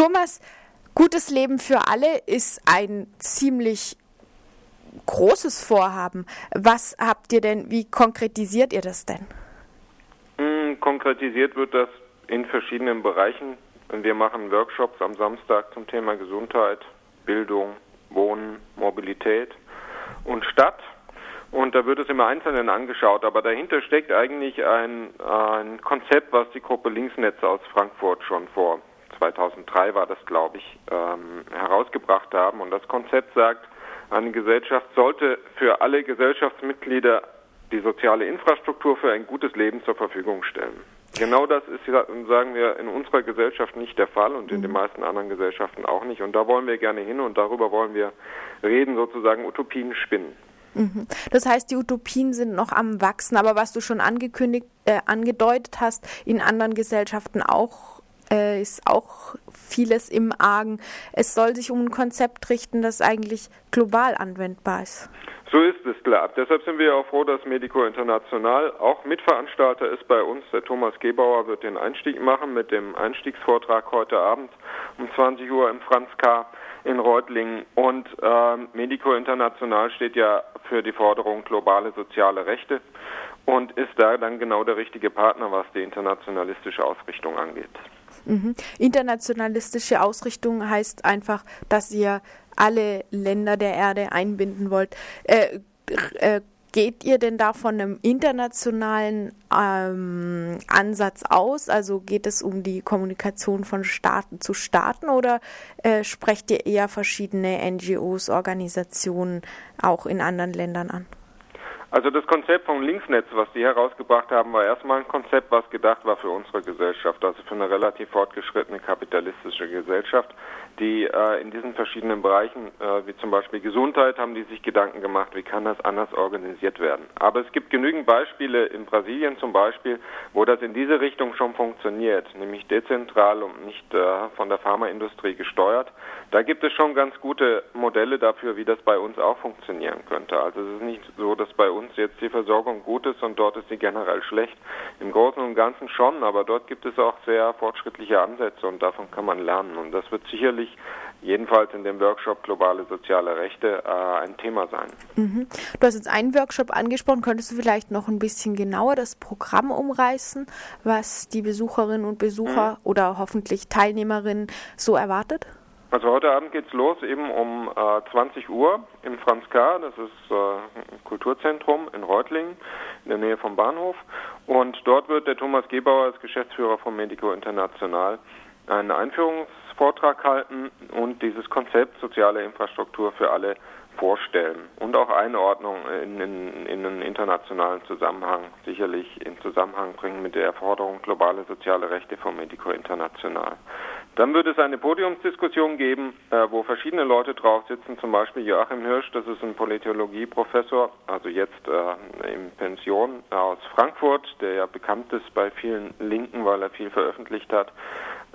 Thomas, gutes Leben für alle ist ein ziemlich großes Vorhaben. Was habt ihr denn, wie konkretisiert ihr das denn? Hm, konkretisiert wird das in verschiedenen Bereichen. Wir machen Workshops am Samstag zum Thema Gesundheit, Bildung, Wohnen, Mobilität und Stadt. Und da wird es im Einzelnen angeschaut. Aber dahinter steckt eigentlich ein, ein Konzept, was die Gruppe Linksnetz aus Frankfurt schon vor 2003 war das, glaube ich, ähm, herausgebracht haben. Und das Konzept sagt, eine Gesellschaft sollte für alle Gesellschaftsmitglieder die soziale Infrastruktur für ein gutes Leben zur Verfügung stellen. Genau das ist, sagen wir, in unserer Gesellschaft nicht der Fall und in den mhm. meisten anderen Gesellschaften auch nicht. Und da wollen wir gerne hin und darüber wollen wir reden, sozusagen Utopien spinnen. Mhm. Das heißt, die Utopien sind noch am Wachsen, aber was du schon angekündigt, äh, angedeutet hast, in anderen Gesellschaften auch äh, ist auch vieles im Argen. Es soll sich um ein Konzept richten, das eigentlich global anwendbar ist. So ist es klar. Deshalb sind wir auch froh, dass Medico International auch Mitveranstalter ist bei uns. Der Thomas Gebauer wird den Einstieg machen mit dem Einstiegsvortrag heute Abend um 20 Uhr im Franz K. in Reutlingen. Und äh, Medico International steht ja für die Forderung globale soziale Rechte und ist da dann genau der richtige Partner, was die internationalistische Ausrichtung angeht. Mhm. Internationalistische Ausrichtung heißt einfach, dass ihr alle Länder der Erde einbinden wollt. Äh, äh, geht ihr denn da von einem internationalen ähm, Ansatz aus? Also geht es um die Kommunikation von Staaten zu Staaten oder äh, sprecht ihr eher verschiedene NGOs, Organisationen auch in anderen Ländern an? Also das Konzept vom Linksnetz, was die herausgebracht haben, war erstmal ein Konzept, was gedacht war für unsere Gesellschaft, also für eine relativ fortgeschrittene kapitalistische Gesellschaft, die äh, in diesen verschiedenen Bereichen, äh, wie zum Beispiel Gesundheit, haben die sich Gedanken gemacht, wie kann das anders organisiert werden. Aber es gibt genügend Beispiele in Brasilien zum Beispiel, wo das in diese Richtung schon funktioniert, nämlich dezentral und nicht äh, von der Pharmaindustrie gesteuert. Da gibt es schon ganz gute Modelle dafür, wie das bei uns auch funktionieren könnte. Also es ist nicht so, dass bei uns uns jetzt die Versorgung gut ist und dort ist sie generell schlecht. Im Großen und Ganzen schon, aber dort gibt es auch sehr fortschrittliche Ansätze und davon kann man lernen. Und das wird sicherlich jedenfalls in dem Workshop Globale soziale Rechte äh, ein Thema sein. Mhm. Du hast jetzt einen Workshop angesprochen. Könntest du vielleicht noch ein bisschen genauer das Programm umreißen, was die Besucherinnen und Besucher mhm. oder hoffentlich Teilnehmerinnen so erwartet? Also heute Abend geht's los eben um äh, 20 Uhr im Franz K. Das ist äh, ein Kulturzentrum in Reutlingen in der Nähe vom Bahnhof. Und dort wird der Thomas Gebauer als Geschäftsführer von Medico International einen Einführungsvortrag halten und dieses Konzept soziale Infrastruktur für alle vorstellen und auch Einordnung in, in, in einen internationalen Zusammenhang sicherlich in Zusammenhang bringen mit der Erforderung globale soziale Rechte von Medico International. Dann wird es eine Podiumsdiskussion geben, äh, wo verschiedene Leute drauf sitzen, zum Beispiel Joachim Hirsch, das ist ein Politologieprofessor, also jetzt äh, in Pension aus Frankfurt, der ja bekannt ist bei vielen Linken, weil er viel veröffentlicht hat,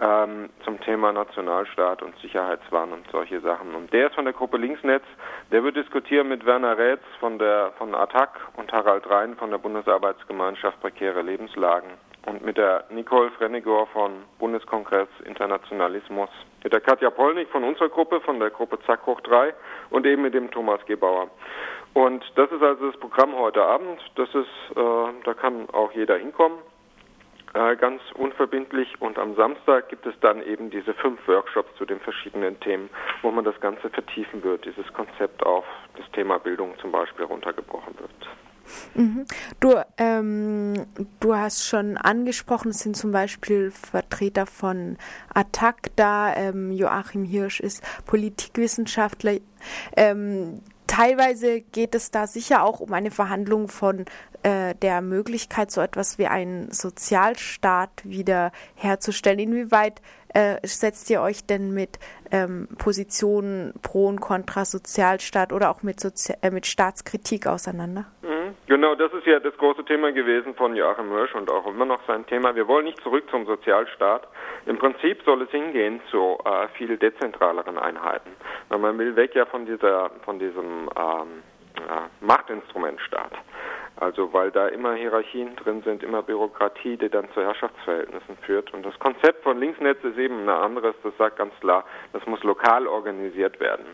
ähm, zum Thema Nationalstaat und Sicherheitswahn und solche Sachen. Und der ist von der Gruppe Linksnetz, der wird diskutieren mit Werner Rätz von der von ATTAC und Harald Rhein von der Bundesarbeitsgemeinschaft Prekäre Lebenslagen und mit der Nicole Frenegor von Bundeskongress Internationalismus, mit der Katja Polnik von unserer Gruppe, von der Gruppe Zack hoch 3 und eben mit dem Thomas Gebauer. Und das ist also das Programm heute Abend. Das ist, äh, da kann auch jeder hinkommen, äh, ganz unverbindlich. Und am Samstag gibt es dann eben diese fünf Workshops zu den verschiedenen Themen, wo man das Ganze vertiefen wird, dieses Konzept auf das Thema Bildung zum Beispiel runtergebrochen wird. Mhm. Du, ähm, du hast schon angesprochen, es sind zum Beispiel Vertreter von ATTAC da. Ähm, Joachim Hirsch ist Politikwissenschaftler. Ähm, teilweise geht es da sicher auch um eine Verhandlung von äh, der Möglichkeit, so etwas wie einen Sozialstaat wieder herzustellen. Inwieweit äh, setzt ihr euch denn mit ähm, Positionen pro und contra Sozialstaat oder auch mit, Sozi äh, mit Staatskritik auseinander? Mhm. Genau, das ist ja das große Thema gewesen von Joachim Hirsch und auch immer noch sein Thema. Wir wollen nicht zurück zum Sozialstaat. Im Prinzip soll es hingehen zu äh, viel dezentraleren Einheiten. Man will weg ja von dieser, von diesem ähm, Machtinstrumentstaat. Also weil da immer Hierarchien drin sind, immer Bürokratie, die dann zu Herrschaftsverhältnissen führt. Und das Konzept von Linksnetz ist eben ein anderes, das sagt ganz klar, das muss lokal organisiert werden.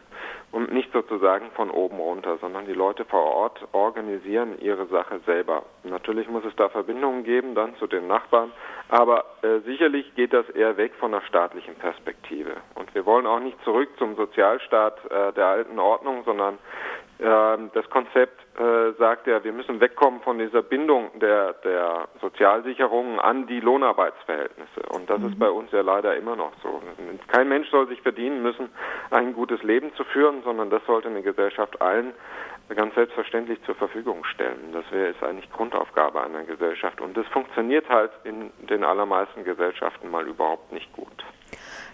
Und nicht sozusagen von oben runter, sondern die Leute vor Ort organisieren ihre Sache selber. Natürlich muss es da Verbindungen geben dann zu den Nachbarn, aber äh, sicherlich geht das eher weg von der staatlichen Perspektive. Und wir wollen auch nicht zurück zum Sozialstaat äh, der alten Ordnung, sondern das Konzept äh, sagt ja, wir müssen wegkommen von dieser Bindung der, der Sozialsicherungen an die Lohnarbeitsverhältnisse. Und das mhm. ist bei uns ja leider immer noch so. Kein Mensch soll sich verdienen müssen, ein gutes Leben zu führen, sondern das sollte eine Gesellschaft allen ganz selbstverständlich zur Verfügung stellen. Das wäre ist eigentlich Grundaufgabe einer Gesellschaft. Und das funktioniert halt in den allermeisten Gesellschaften mal überhaupt nicht gut.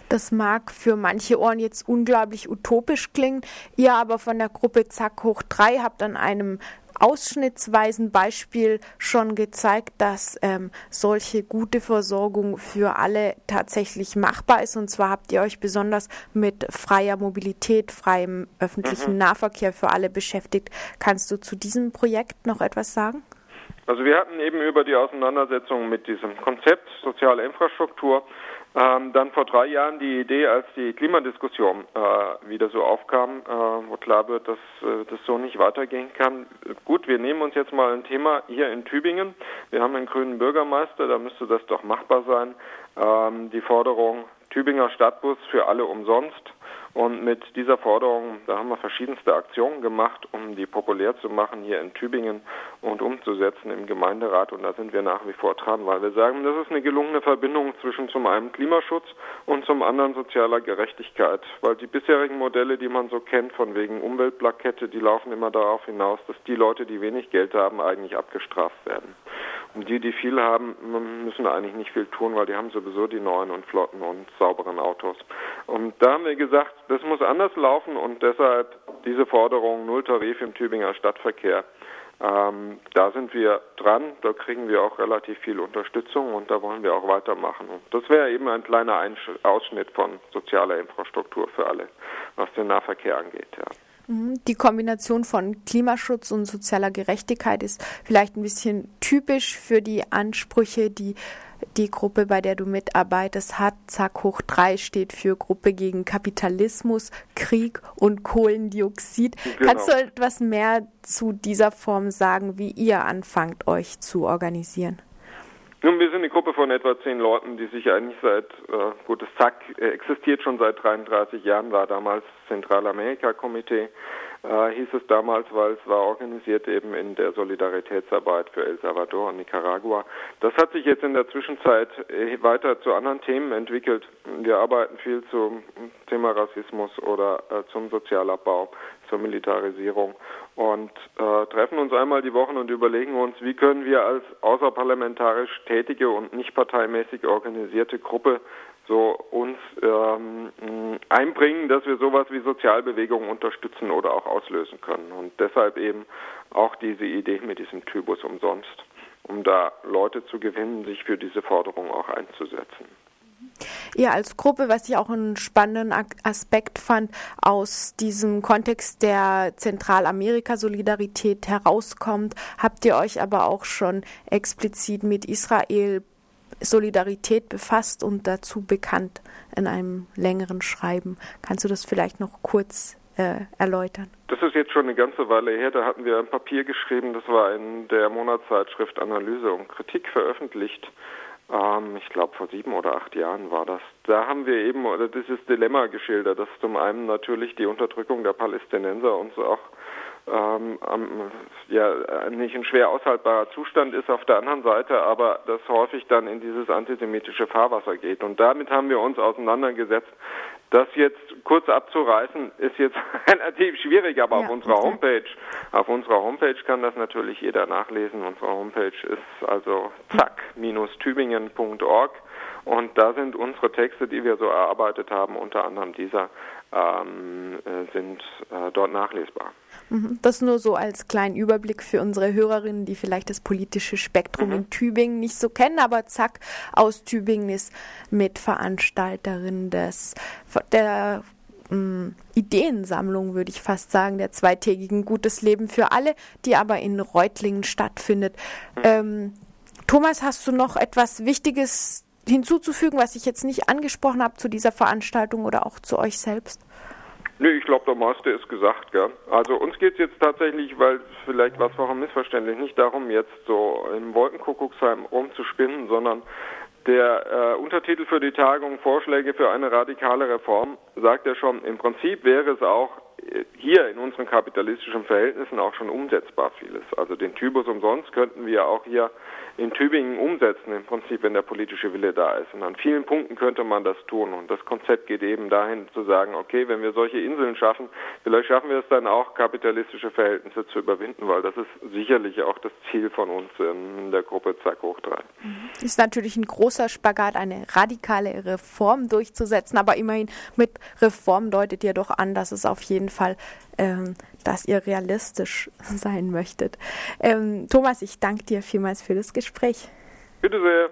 Das mag für manche Ohren jetzt unglaublich utopisch klingen. Ihr aber von der Gruppe Zack hoch 3 habt an einem ausschnittsweisen Beispiel schon gezeigt, dass ähm, solche gute Versorgung für alle tatsächlich machbar ist. Und zwar habt ihr euch besonders mit freier Mobilität, freiem öffentlichen mhm. Nahverkehr für alle beschäftigt. Kannst du zu diesem Projekt noch etwas sagen? Also wir hatten eben über die Auseinandersetzung mit diesem Konzept soziale Infrastruktur ähm, dann vor drei Jahren die Idee, als die Klimadiskussion äh, wieder so aufkam, äh, wo klar wird, dass äh, das so nicht weitergehen kann. Gut, wir nehmen uns jetzt mal ein Thema hier in Tübingen. Wir haben einen grünen Bürgermeister, da müsste das doch machbar sein. Ähm, die Forderung Tübinger Stadtbus für alle umsonst. Und mit dieser Forderung, da haben wir verschiedenste Aktionen gemacht, um die populär zu machen hier in Tübingen und umzusetzen im Gemeinderat. Und da sind wir nach wie vor dran, weil wir sagen, das ist eine gelungene Verbindung zwischen zum einen Klimaschutz und zum anderen sozialer Gerechtigkeit. Weil die bisherigen Modelle, die man so kennt, von wegen Umweltplakette, die laufen immer darauf hinaus, dass die Leute, die wenig Geld haben, eigentlich abgestraft werden. Und die, die viel haben, müssen eigentlich nicht viel tun, weil die haben sowieso die neuen und flotten und sauberen Autos. Und da haben wir gesagt, das muss anders laufen und deshalb diese Forderung Nulltarif im Tübinger Stadtverkehr. Ähm, da sind wir dran, da kriegen wir auch relativ viel Unterstützung und da wollen wir auch weitermachen. Und das wäre eben ein kleiner Ausschnitt von sozialer Infrastruktur für alle, was den Nahverkehr angeht. Ja. Mhm. Die Kombination von Klimaschutz und sozialer Gerechtigkeit ist vielleicht ein bisschen typisch für die Ansprüche, die die Gruppe, bei der du mitarbeitest, hat. Zack hoch 3 steht für Gruppe gegen Kapitalismus, Krieg und Kohlendioxid. Genau. Kannst du etwas mehr zu dieser Form sagen, wie ihr anfangt, euch zu organisieren? Nun, wir sind eine Gruppe von etwa zehn Leuten, die sich eigentlich seit, äh, gut, das äh, existiert schon seit 33 Jahren, war damals Zentralamerika-Komitee, äh, hieß es damals, weil es war organisiert eben in der Solidaritätsarbeit für El Salvador und Nicaragua. Das hat sich jetzt in der Zwischenzeit äh, weiter zu anderen Themen entwickelt. Wir arbeiten viel zum Thema Rassismus oder äh, zum Sozialabbau, zur Militarisierung und äh, treffen uns einmal die Woche und überlegen uns, wie können wir als außerparlamentarisch tätige und nicht parteimäßig organisierte Gruppe so uns ähm, einbringen, dass wir sowas wie Sozialbewegungen unterstützen oder auch auslösen können. Und deshalb eben auch diese Idee mit diesem Typus umsonst, um da Leute zu gewinnen, sich für diese Forderung auch einzusetzen ihr als Gruppe, was ich auch einen spannenden Aspekt fand, aus diesem Kontext der Zentralamerika-Solidarität herauskommt, habt ihr euch aber auch schon explizit mit Israel Solidarität befasst und dazu bekannt in einem längeren Schreiben. Kannst du das vielleicht noch kurz äh, erläutern? Das ist jetzt schon eine ganze Weile her. Da hatten wir ein Papier geschrieben, das war in der Monatszeitschrift Analyse und Kritik veröffentlicht. Ähm, ich glaube, vor sieben oder acht Jahren war das. Da haben wir eben oder dieses Dilemma geschildert, dass zum einen natürlich die Unterdrückung der Palästinenser uns auch ähm, ja nicht ein schwer aushaltbarer Zustand ist auf der anderen Seite, aber das häufig dann in dieses antisemitische Fahrwasser geht. Und damit haben wir uns auseinandergesetzt. Das jetzt kurz abzureißen, ist jetzt relativ schwierig, aber ja, auf unserer Homepage, auf unserer Homepage kann das natürlich jeder nachlesen. Unsere Homepage ist also zack-tübingen.org und da sind unsere Texte, die wir so erarbeitet haben, unter anderem dieser, ähm, äh, sind äh, dort nachlesbar. Mhm. Das nur so als kleinen Überblick für unsere Hörerinnen, die vielleicht das politische Spektrum mhm. in Tübingen nicht so kennen, aber Zack aus Tübingen ist Mitveranstalterin des, der mh, mm, Ideensammlung, würde ich fast sagen, der zweitägigen Gutes Leben für alle, die aber in Reutlingen stattfindet. Mhm. Ähm, Thomas, hast du noch etwas Wichtiges hinzuzufügen, was ich jetzt nicht angesprochen habe zu dieser Veranstaltung oder auch zu euch selbst? Nee, ich glaube, der meiste ist gesagt, gell? Also uns geht es jetzt tatsächlich, weil vielleicht war es auch ein Missverständnis, nicht darum, jetzt so im Wolkenkuckucksheim rumzuspinnen, sondern der äh, Untertitel für die Tagung Vorschläge für eine radikale Reform sagt ja schon, im Prinzip wäre es auch hier in unseren kapitalistischen Verhältnissen auch schon umsetzbar vieles. Also den Typus umsonst könnten wir auch hier in Tübingen umsetzen, im Prinzip, wenn der politische Wille da ist. Und an vielen Punkten könnte man das tun. Und das Konzept geht eben dahin zu sagen, okay, wenn wir solche Inseln schaffen, vielleicht schaffen wir es dann auch, kapitalistische Verhältnisse zu überwinden, weil das ist sicherlich auch das Ziel von uns in der Gruppe Zack hoch drei. Mhm. Ist natürlich ein großer Spagat, eine radikale Reform durchzusetzen, aber immerhin mit Reform deutet ihr doch an, dass es auf jeden Fall ähm, dass ihr realistisch sein möchtet. Ähm, Thomas, ich danke dir vielmals für das Gespräch. Bitte sehr.